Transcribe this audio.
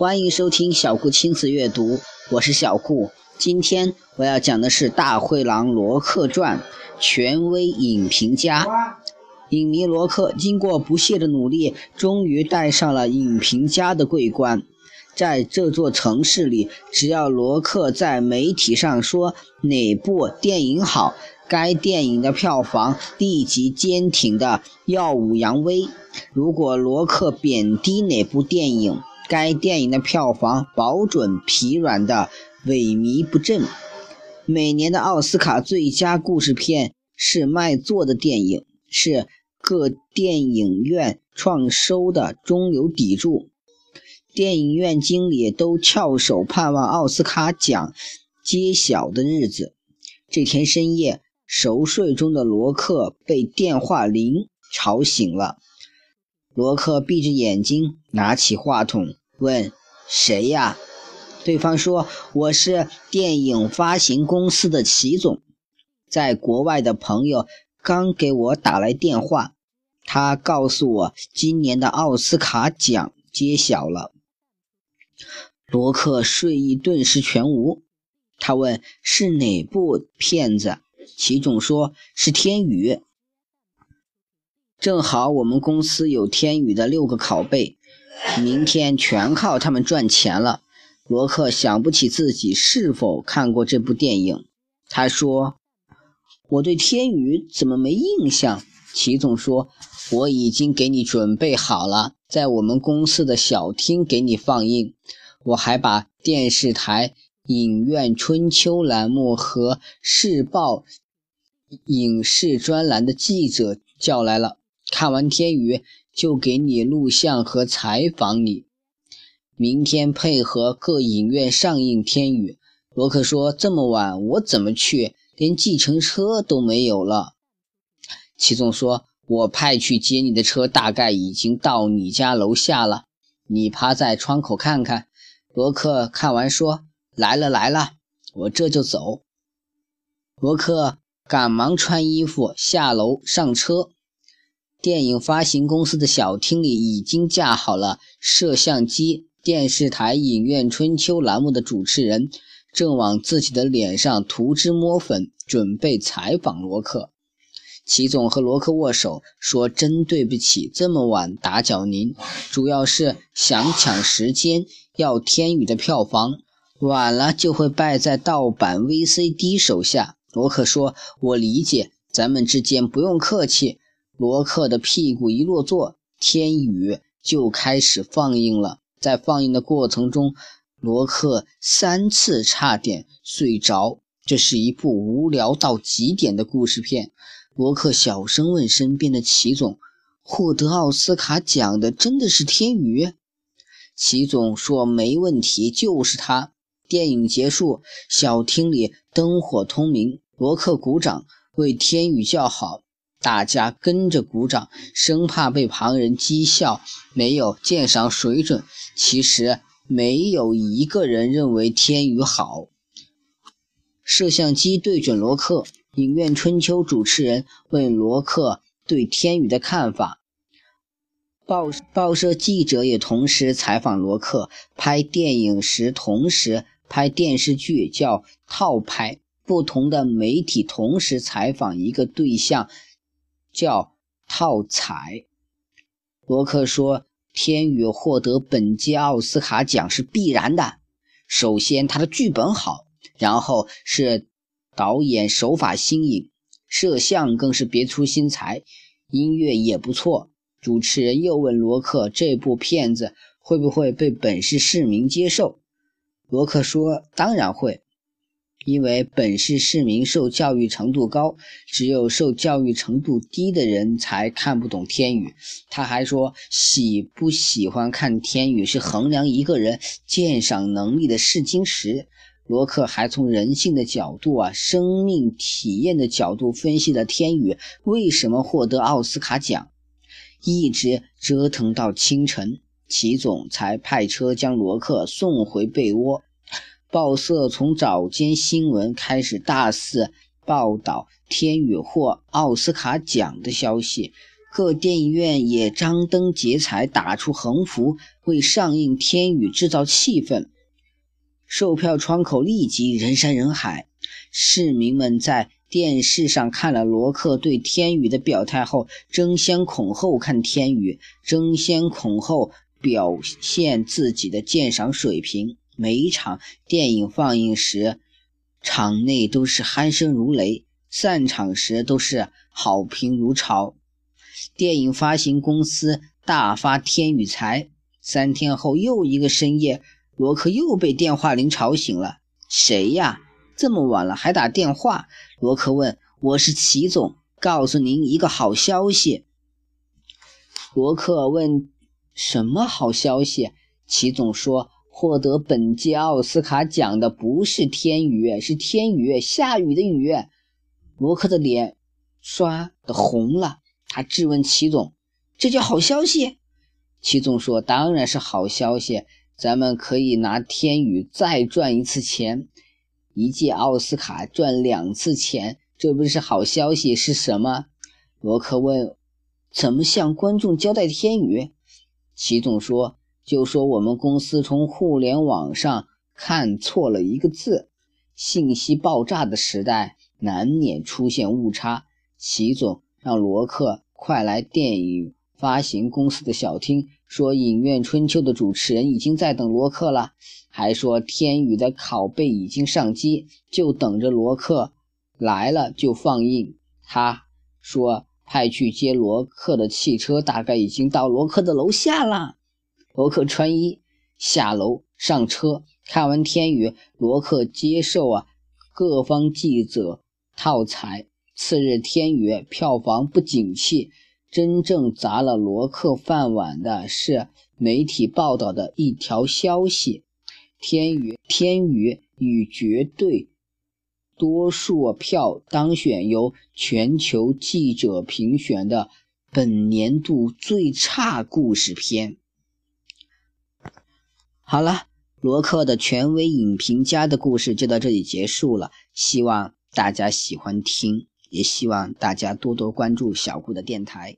欢迎收听小顾亲子阅读，我是小顾。今天我要讲的是《大灰狼罗克传》，权威影评家。影迷罗克经过不懈的努力，终于戴上了影评家的桂冠。在这座城市里，只要罗克在媒体上说哪部电影好，该电影的票房立即坚挺的耀武扬威；如果罗克贬低哪部电影，该电影的票房保准疲软的萎靡不振。每年的奥斯卡最佳故事片是卖座的电影，是各电影院创收的中流砥柱。电影院经理都翘首盼望奥斯卡奖揭晓的日子。这天深夜，熟睡中的罗克被电话铃吵醒了。罗克闭着眼睛，拿起话筒。问谁呀？对方说：“我是电影发行公司的齐总，在国外的朋友刚给我打来电话，他告诉我今年的奥斯卡奖揭晓了。”罗克睡意顿时全无。他问：“是哪部片子？”齐总说：“是《天宇》。正好我们公司有《天宇》的六个拷贝。”明天全靠他们赚钱了。罗克想不起自己是否看过这部电影。他说：“我对天宇怎么没印象？”齐总说：“我已经给你准备好了，在我们公司的小厅给你放映。我还把电视台影院春秋栏目和世报影视专栏的记者叫来了。看完天宇。”就给你录像和采访你。明天配合各影院上映《天宇》。罗克说：“这么晚我怎么去？连计程车都没有了。”齐总说：“我派去接你的车大概已经到你家楼下了。你趴在窗口看看。”罗克看完说：“来了来了，我这就走。”罗克赶忙穿衣服下楼上车。电影发行公司的小厅里已经架好了摄像机，电视台《影院春秋》栏目的主持人正往自己的脸上涂脂抹粉，准备采访罗克。齐总和罗克握手，说：“真对不起，这么晚打搅您，主要是想抢时间，要《天宇》的票房，晚了就会败在盗版 VCD 手下。”罗克说：“我理解，咱们之间不用客气。”罗克的屁股一落座，《天宇》就开始放映了。在放映的过程中，罗克三次差点睡着。这是一部无聊到极点的故事片。罗克小声问身边的齐总：“获得奥斯卡奖的真的是天宇？”齐总说：“没问题，就是他。”电影结束，小厅里灯火通明，罗克鼓掌为天宇叫好。大家跟着鼓掌，生怕被旁人讥笑没有鉴赏水准。其实没有一个人认为天宇好。摄像机对准罗克，影院春秋主持人问罗克对天宇的看法。报报社记者也同时采访罗克。拍电影时同时拍电视剧叫套拍，不同的媒体同时采访一个对象。叫套彩。罗克说：“天宇获得本届奥斯卡奖是必然的。首先，他的剧本好；然后是导演手法新颖，摄像更是别出心裁，音乐也不错。”主持人又问罗克：“这部片子会不会被本市市民接受？”罗克说：“当然会。”因为本市市民受教育程度高，只有受教育程度低的人才看不懂天宇。他还说，喜不喜欢看天宇是衡量一个人鉴赏能力的试金石。罗克还从人性的角度啊，生命体验的角度分析了天宇为什么获得奥斯卡奖，一直折腾到清晨，齐总才派车将罗克送回被窝。报社从早间新闻开始大肆报道天宇获奥斯卡奖的消息，各电影院也张灯结彩，打出横幅，为上映《天宇》制造气氛。售票窗口立即人山人海，市民们在电视上看了罗克对《天宇》的表态后，争先恐后看《天宇》，争先恐后表现自己的鉴赏水平。每一场电影放映时，场内都是鼾声如雷；散场时，都是好评如潮。电影发行公司大发天宇财。三天后，又一个深夜，罗克又被电话铃吵醒了。谁呀？这么晚了还打电话？罗克问。我是齐总，告诉您一个好消息。罗克问：什么好消息？齐总说：获得本届奥斯卡奖的不是天宇，是天宇，下雨的雨。罗克的脸刷的红了。他质问齐总：“这叫好消息？”齐总说：“当然是好消息，咱们可以拿天宇再赚一次钱，一届奥斯卡赚两次钱，这不是好消息是什么？”罗克问：“怎么向观众交代天宇？”齐总说：“就说我们公司从互联网上看错了一个字，信息爆炸的时代难免出现误差。”齐总。让罗克快来电影发行公司的小厅，说《影院春秋》的主持人已经在等罗克了，还说《天宇》的拷贝已经上机，就等着罗克来了就放映。他说派去接罗克的汽车大概已经到罗克的楼下了。罗克穿衣下楼上车，看完《天宇》，罗克接受啊各方记者套采。次日，《天宇》票房不景气，真正砸了罗克饭碗的是媒体报道的一条消息：《天宇》《天宇》以绝对多数票当选由全球记者评选的本年度最差故事片。好了，罗克的权威影评家的故事就到这里结束了，希望大家喜欢听。也希望大家多多关注小顾的电台。